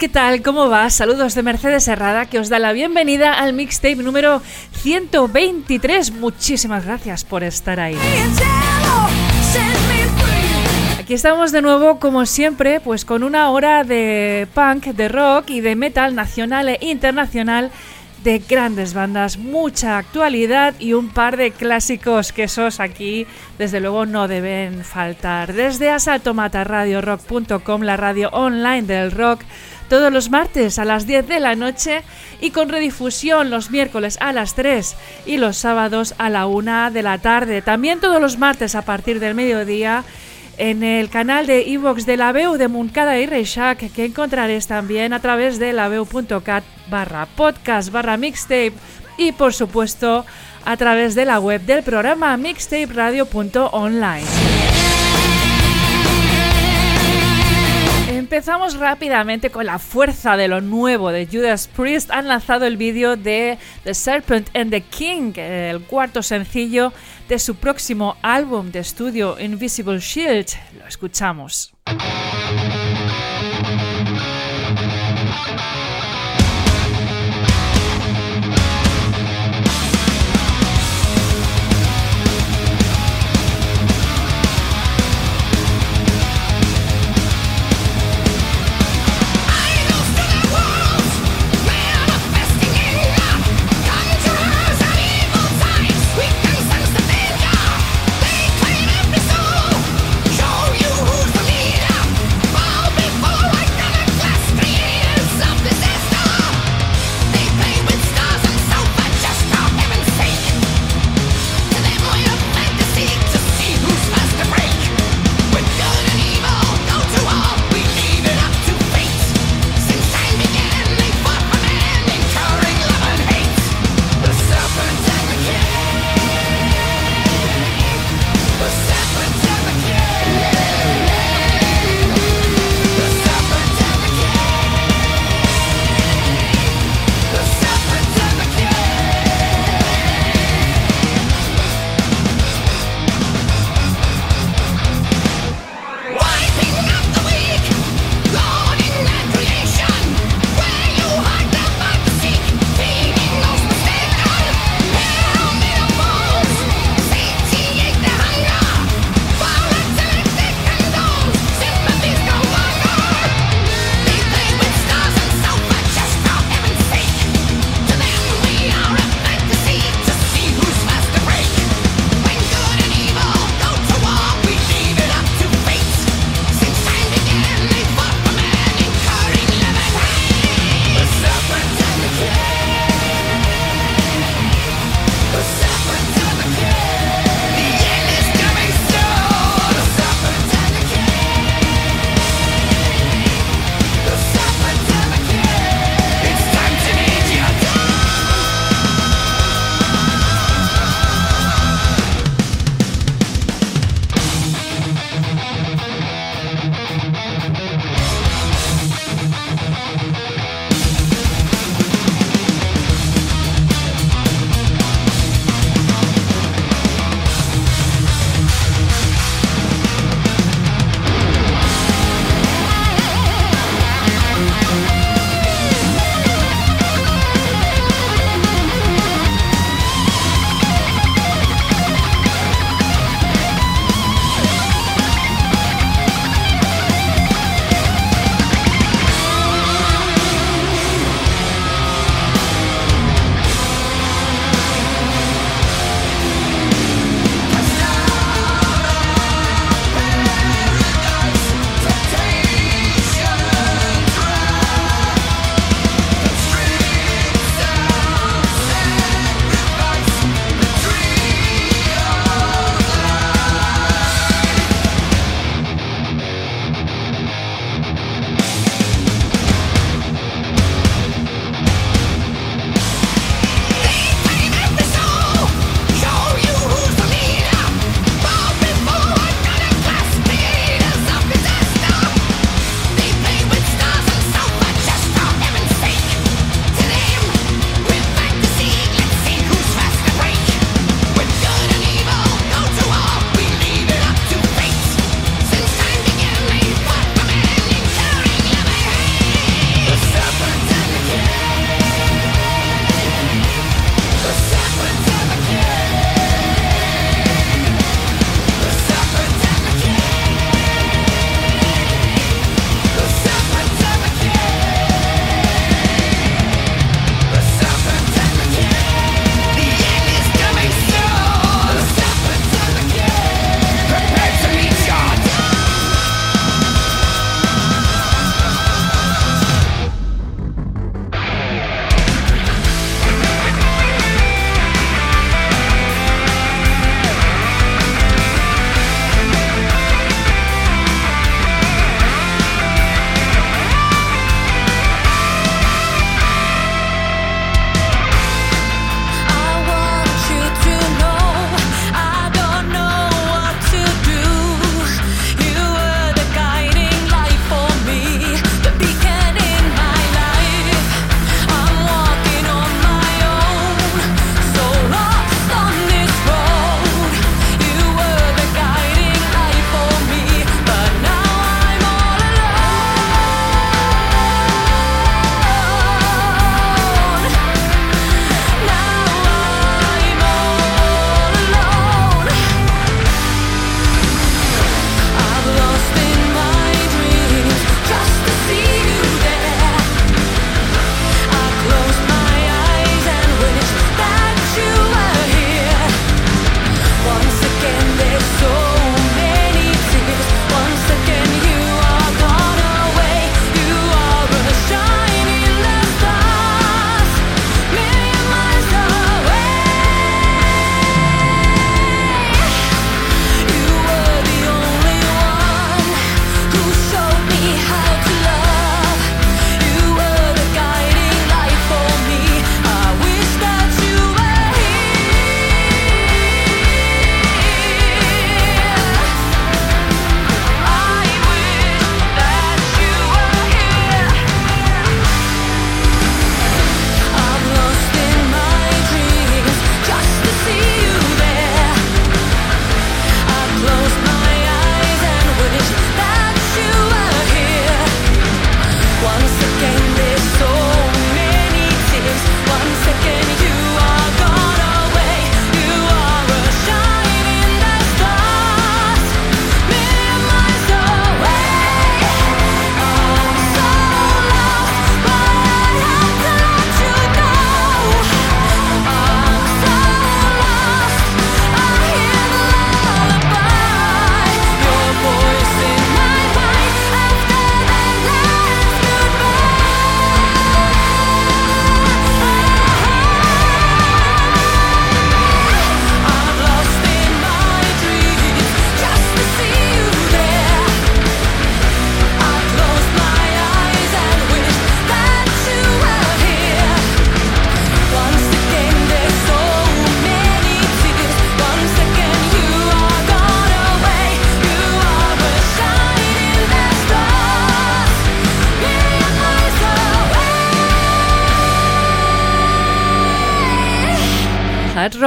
¿qué tal? ¿Cómo va? Saludos de Mercedes Herrada, que os da la bienvenida al mixtape número 123. Muchísimas gracias por estar ahí. Aquí estamos de nuevo, como siempre, pues con una hora de punk, de rock y de metal nacional e internacional de grandes bandas, mucha actualidad y un par de clásicos que esos aquí desde luego no deben faltar. Desde asaltomataradiorock.com, la radio online del rock, todos los martes a las 10 de la noche y con redifusión los miércoles a las 3 y los sábados a la 1 de la tarde. También todos los martes a partir del mediodía en el canal de iVox de la Veu de Moncada y Reixac, que encontraréis también a través de laveu.cat barra podcast barra mixtape y por supuesto a través de la web del programa mixtaperadio.online. Empezamos rápidamente con la fuerza de lo nuevo de Judas Priest. Han lanzado el vídeo de The Serpent and the King, el cuarto sencillo de su próximo álbum de estudio Invisible Shield. Lo escuchamos.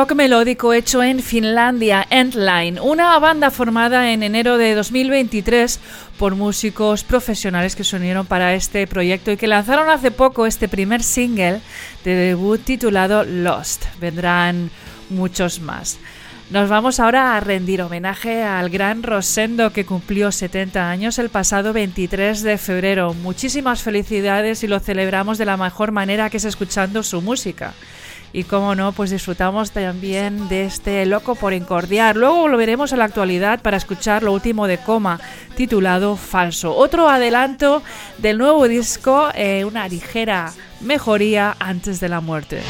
Rock melódico hecho en Finlandia, Endline, una banda formada en enero de 2023 por músicos profesionales que se unieron para este proyecto y que lanzaron hace poco este primer single de debut titulado Lost. Vendrán muchos más. Nos vamos ahora a rendir homenaje al gran Rosendo que cumplió 70 años el pasado 23 de febrero. Muchísimas felicidades y lo celebramos de la mejor manera que es escuchando su música. Y como no, pues disfrutamos también de este Loco por Encordiar. Luego volveremos a la actualidad para escuchar lo último de Coma, titulado Falso. Otro adelanto del nuevo disco, eh, una ligera mejoría antes de la muerte.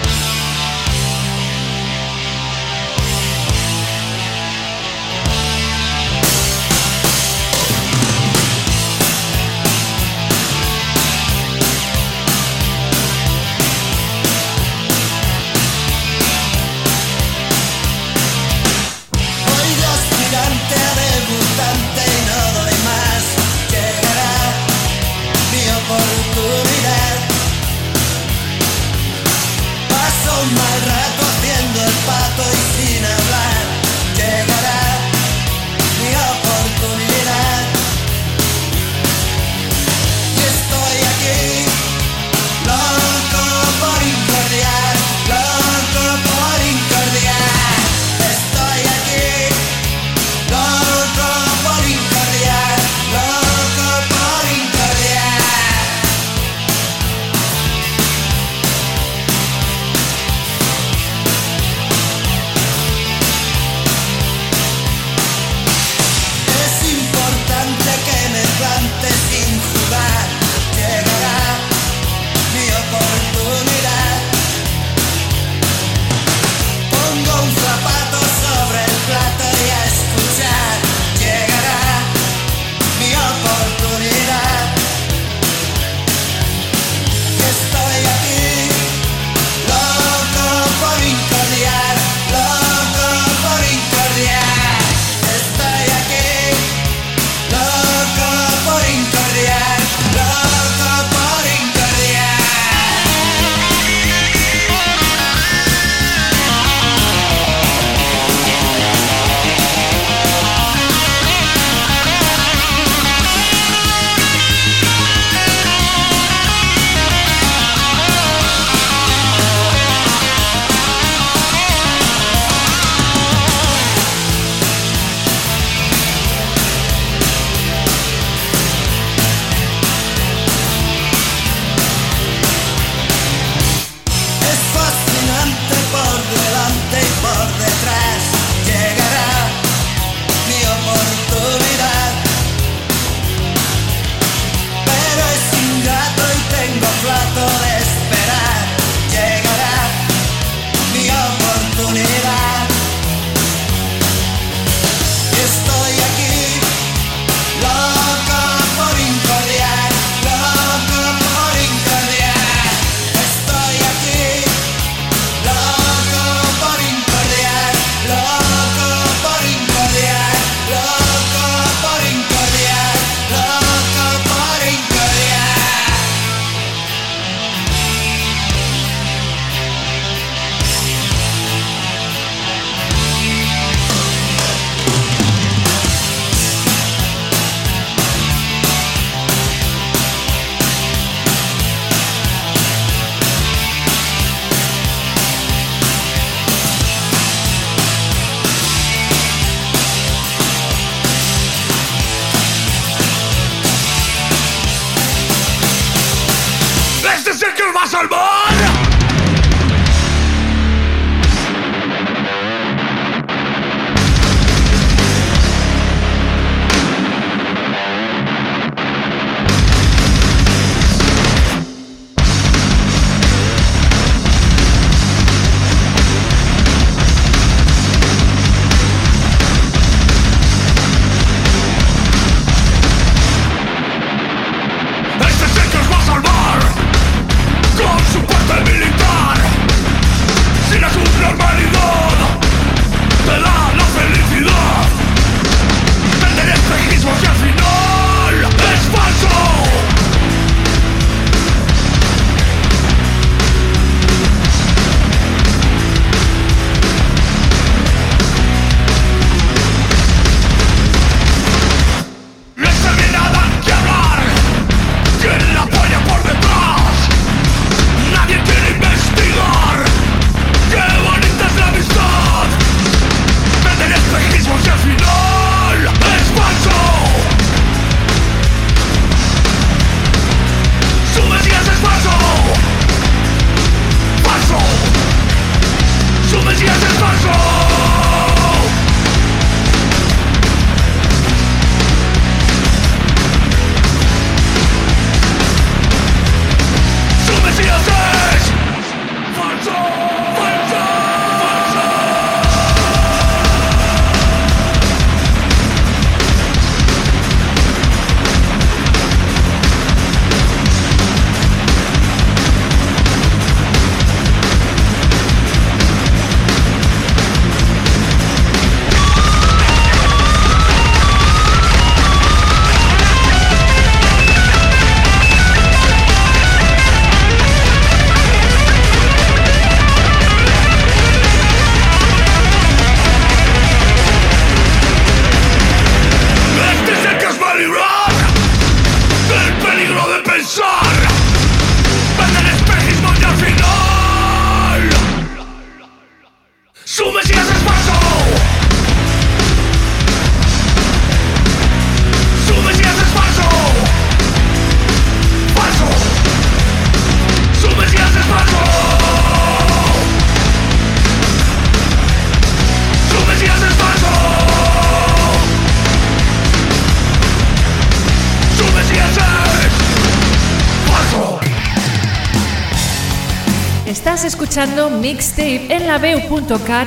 Escuchando Mixtape en la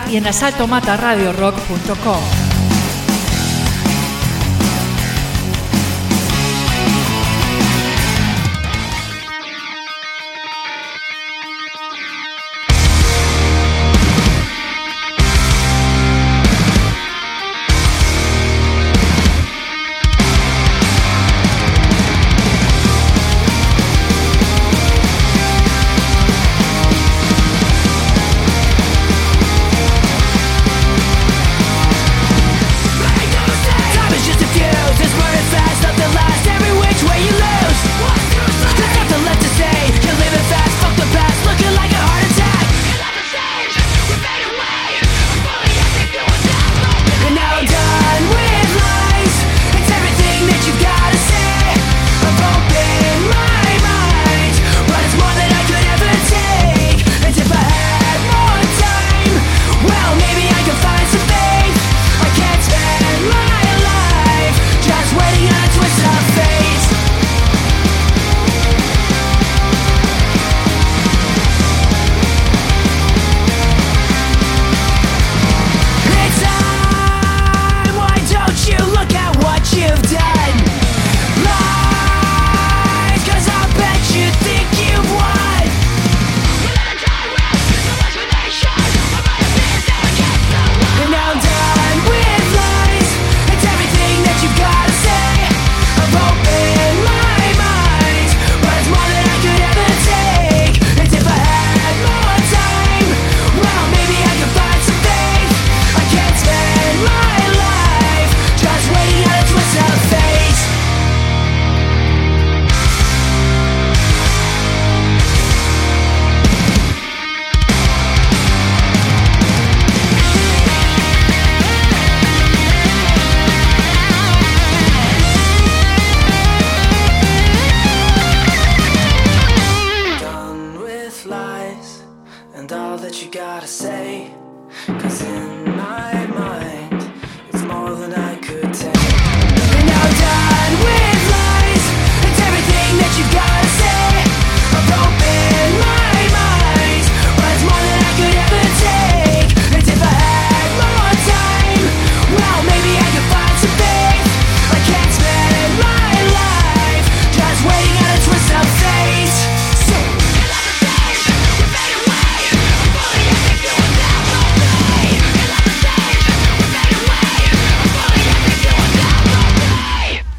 y en asaltomataradiorock.com.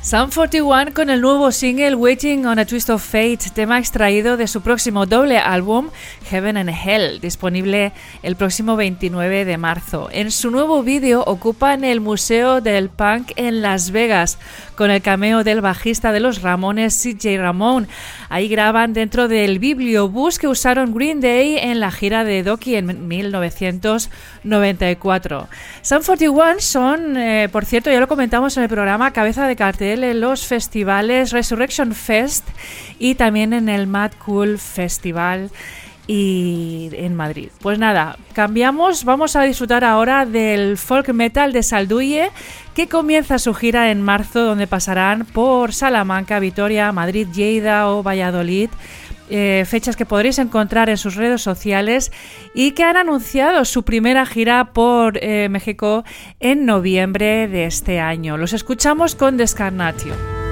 Sun 41 con el nuevo single Waiting on a Twist of Fate, tema extraído de su próximo doble álbum Heaven and Hell, disponible el próximo 29 de marzo. En su nuevo vídeo ocupan el Museo del Punk en Las Vegas, con el cameo del bajista de los Ramones, CJ Ramón. Ahí graban dentro del bibliobús que usaron Green Day en la gira de Doki en 1994. Sun 41 son, eh, por cierto, ya lo comentamos en el programa, cabeza de cartel en los festivales Resurrection Fest y también en el Mad Cool Festival y en Madrid. Pues nada, cambiamos, vamos a disfrutar ahora del folk metal de Salduye, que comienza su gira en marzo, donde pasarán por Salamanca, Vitoria, Madrid, Lleida o Valladolid. Eh, fechas que podréis encontrar en sus redes sociales y que han anunciado su primera gira por eh, México en noviembre de este año. Los escuchamos con Descarnatio.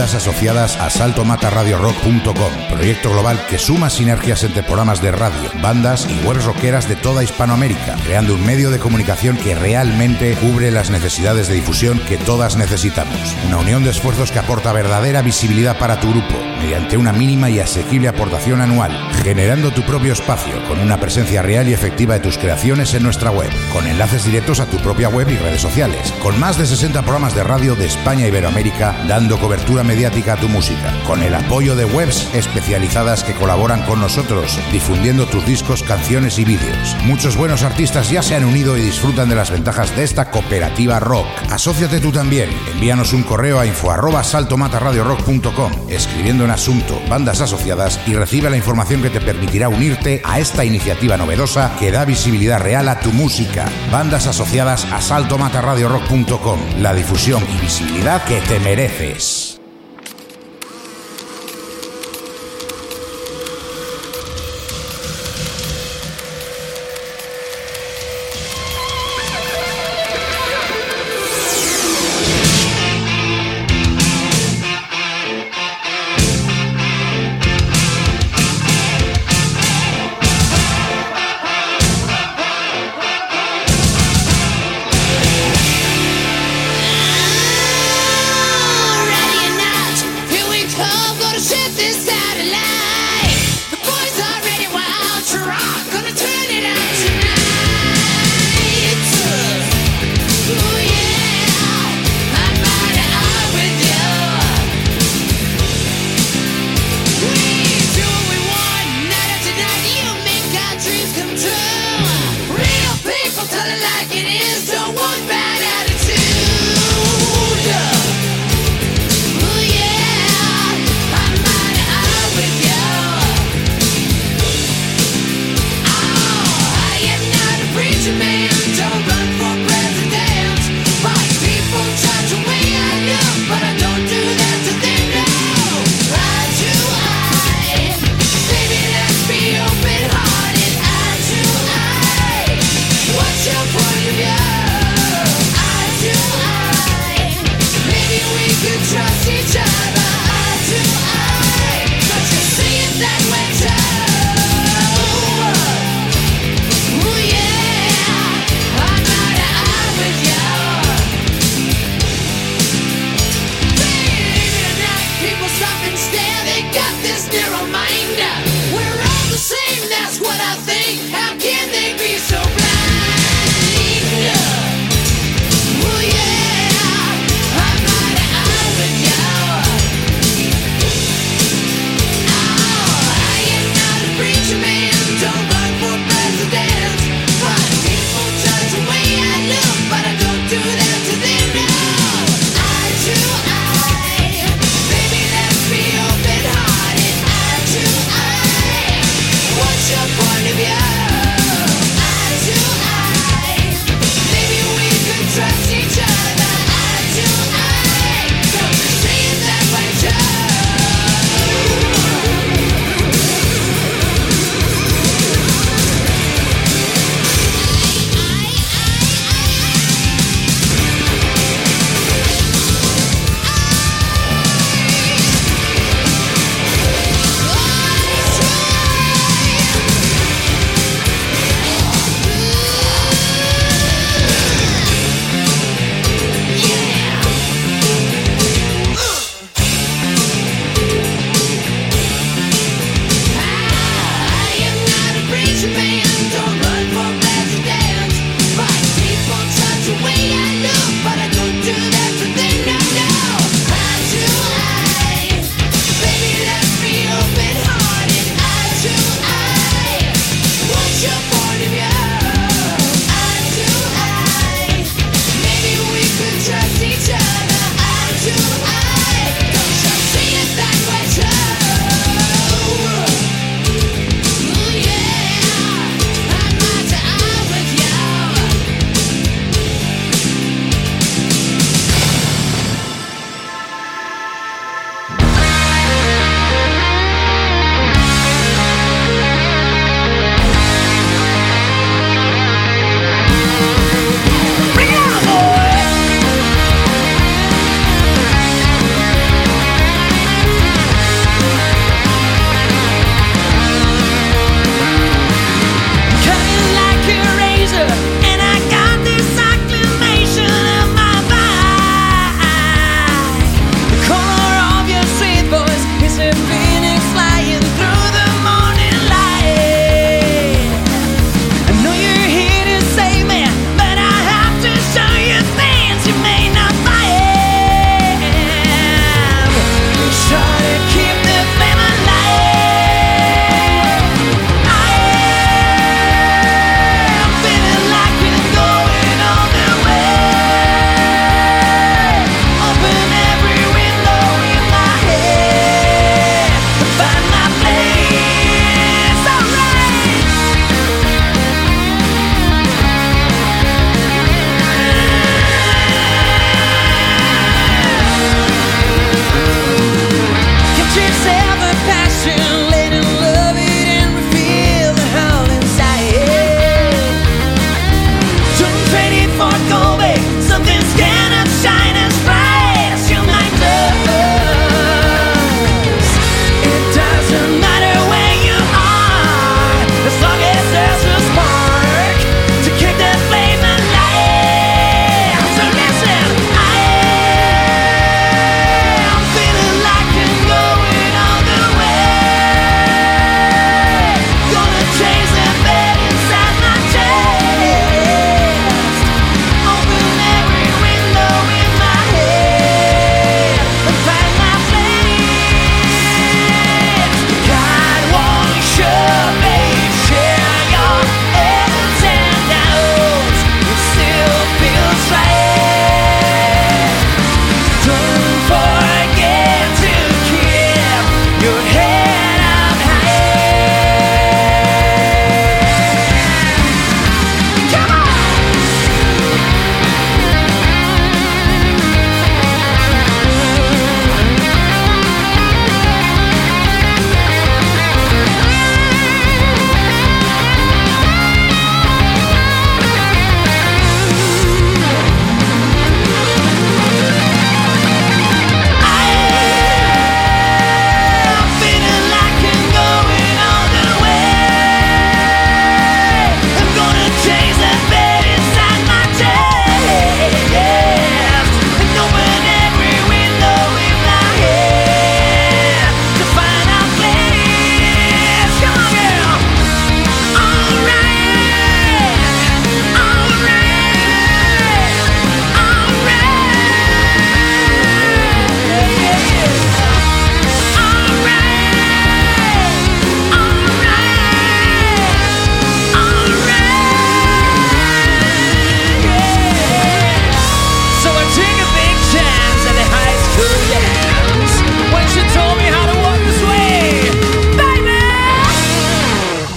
Bandas asociadas a saltomataradiorock.com, proyecto global que suma sinergias entre programas de radio, bandas y webs rockeras de toda Hispanoamérica, creando un medio de comunicación que realmente cubre las necesidades de difusión que todas necesitamos. Una unión de esfuerzos que aporta verdadera visibilidad para tu grupo, mediante una mínima y asequible aportación anual, generando tu propio espacio con una presencia real y efectiva de tus creaciones en nuestra web, con enlaces directos a tu propia web y redes sociales, con más de 60 programas de radio de España y Iberoamérica dando cobertura mediática a tu música, con el apoyo de webs especializadas que colaboran con nosotros, difundiendo tus discos, canciones y vídeos. Muchos buenos artistas ya se han unido y disfrutan de las ventajas de esta cooperativa rock. Asociate tú también. Envíanos un correo a info arroba saltomataradiorock.com escribiendo en asunto bandas asociadas y recibe la información que te permitirá unirte a esta iniciativa novedosa que da visibilidad real a tu música. Bandas asociadas a saltomataradiorock.com. La difusión y visibilidad que te mereces.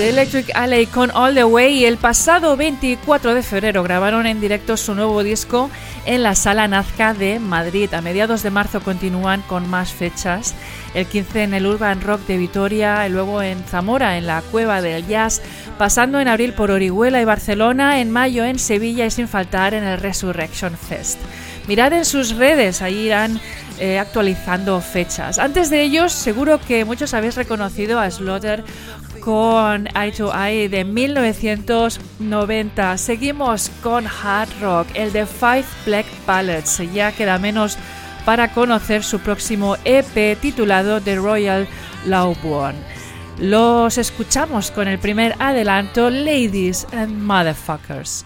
Electric Alley con All the Way y el pasado 24 de febrero grabaron en directo su nuevo disco en la Sala Nazca de Madrid. A mediados de marzo continúan con más fechas. El 15 en el Urban Rock de Vitoria, y luego en Zamora en la Cueva del Jazz, pasando en abril por Orihuela y Barcelona, en mayo en Sevilla y sin faltar en el Resurrection Fest. Mirad en sus redes, ahí irán eh, actualizando fechas. Antes de ellos, seguro que muchos habéis reconocido a Slaughter con Eye to Eye de 1990. Seguimos con Hard Rock, el de Five Black Pallets. Ya queda menos para conocer su próximo EP titulado The Royal Lawborn. Los escuchamos con el primer adelanto Ladies and Motherfuckers.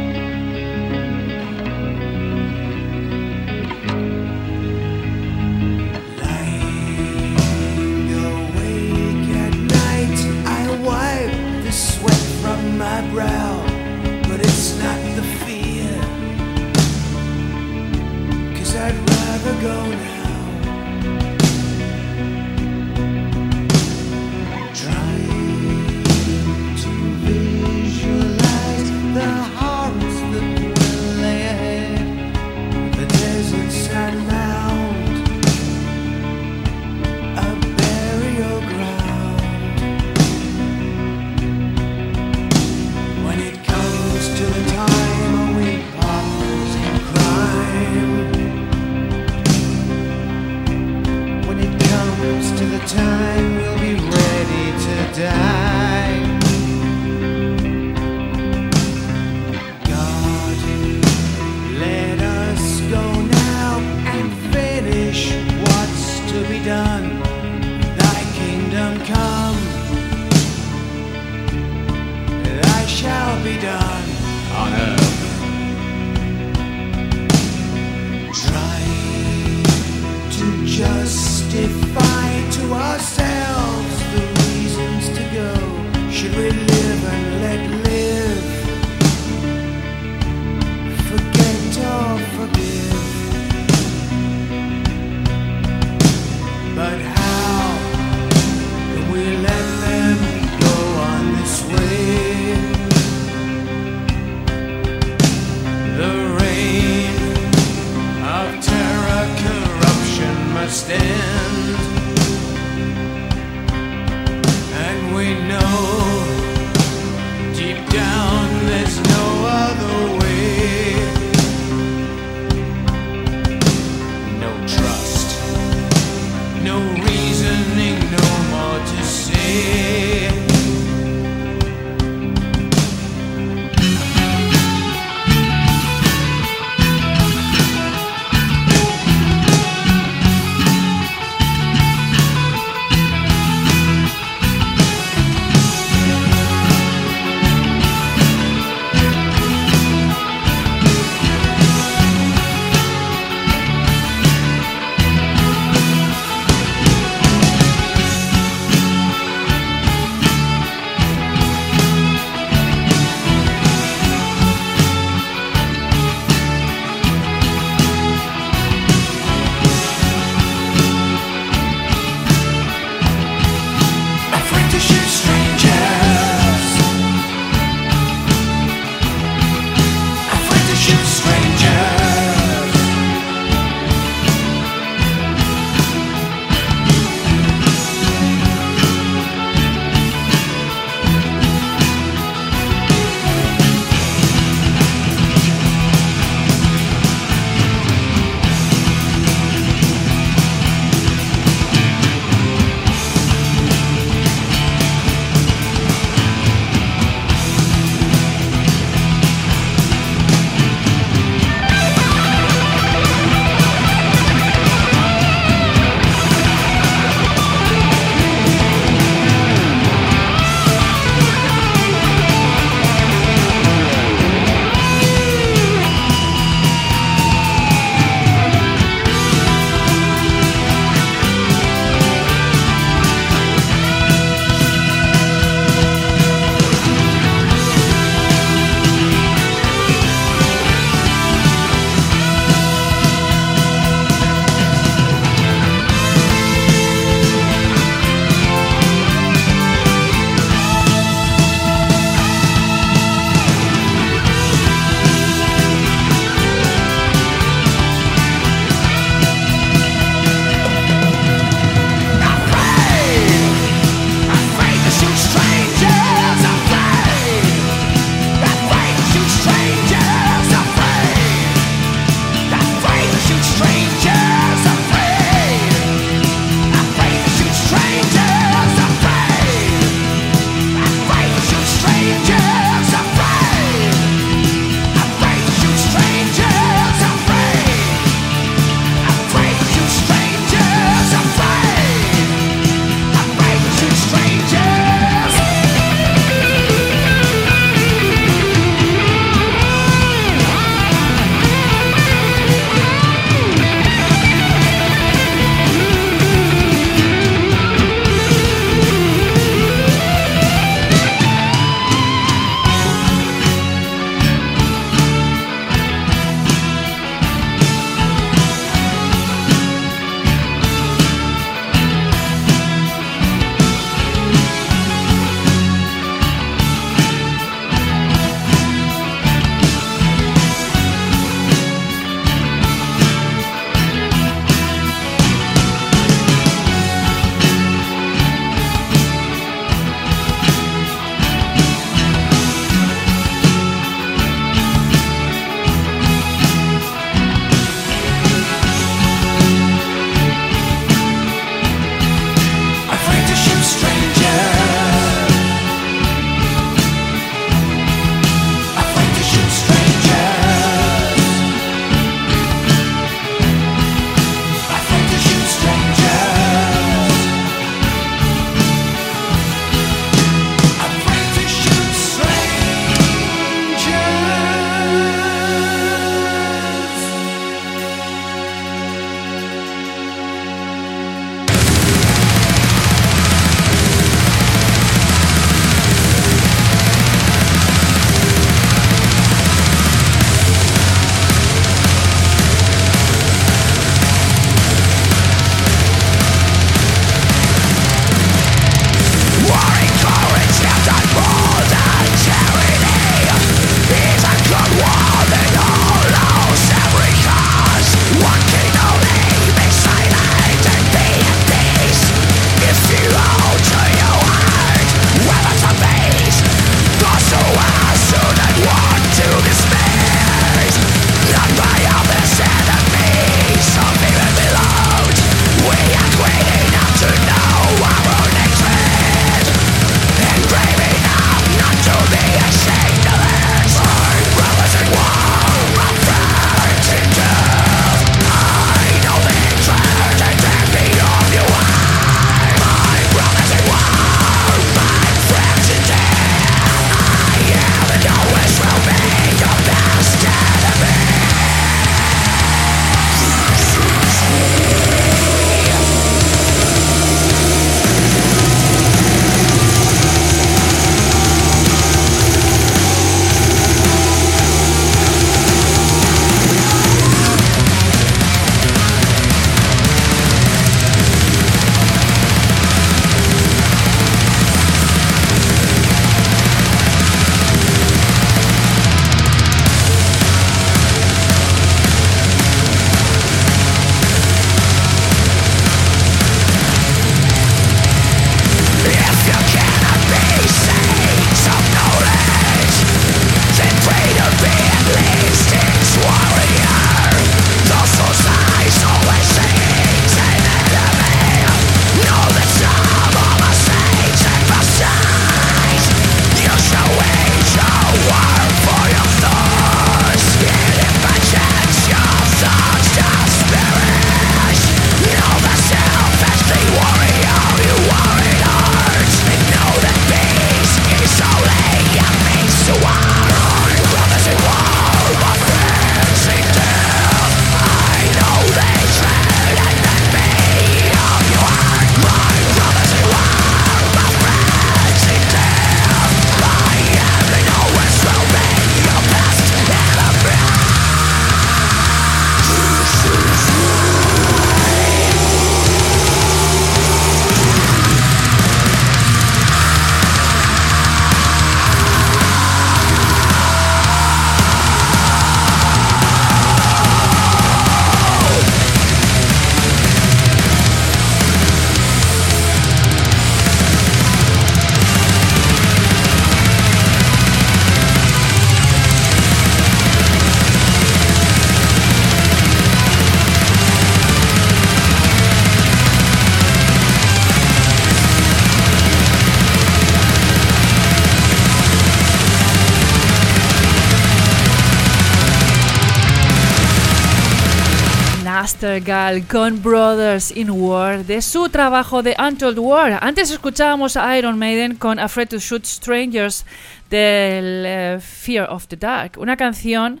Nastergal con Brothers in War de su trabajo de Untold War. Antes escuchábamos a Iron Maiden con Afraid to Shoot Strangers del eh, Fear of the Dark, una canción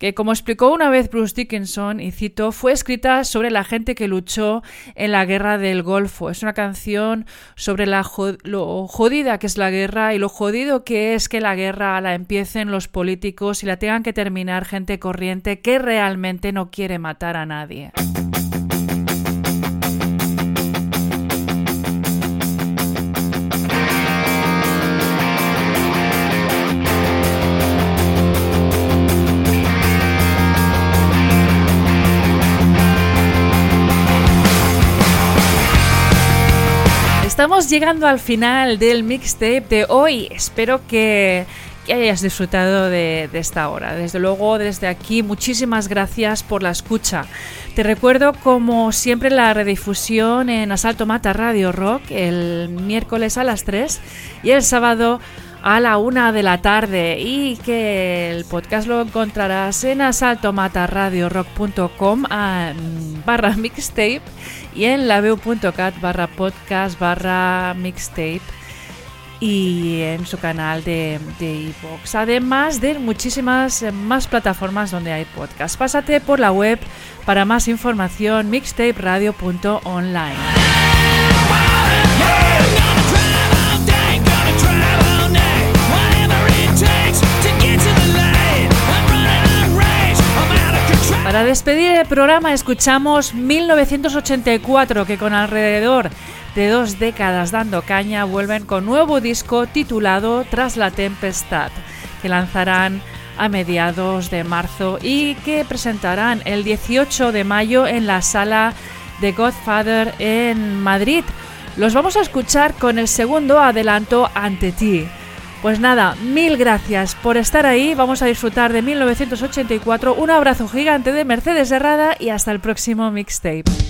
que como explicó una vez Bruce Dickinson, y cito, fue escrita sobre la gente que luchó en la guerra del Golfo. Es una canción sobre la lo jodida que es la guerra y lo jodido que es que la guerra la empiecen los políticos y la tengan que terminar gente corriente que realmente no quiere matar a nadie. Estamos llegando al final del mixtape de hoy. Espero que, hayas disfrutado de, esta hora. Desde luego, desde aquí, muchísimas gracias por la escucha. Te recuerdo, como siempre, la redifusión en Asalto Mata Radio Rock el miércoles a las 3 y el sábado a la una de la tarde y que el podcast lo encontrarás en asaltomataradiorock.com barra mixtape y en laveu.cat barra podcast barra mixtape y en su canal de iVoox. además de muchísimas más plataformas donde hay podcast. Pásate por la web para más información mixtaperadio.online. Para despedir el programa escuchamos 1984 que con alrededor de dos décadas dando caña vuelven con nuevo disco titulado Tras la Tempestad que lanzarán a mediados de marzo y que presentarán el 18 de mayo en la sala de Godfather en Madrid. Los vamos a escuchar con el segundo adelanto ante ti. Pues nada, mil gracias por estar ahí. Vamos a disfrutar de 1984. Un abrazo gigante de Mercedes Herrada y hasta el próximo mixtape.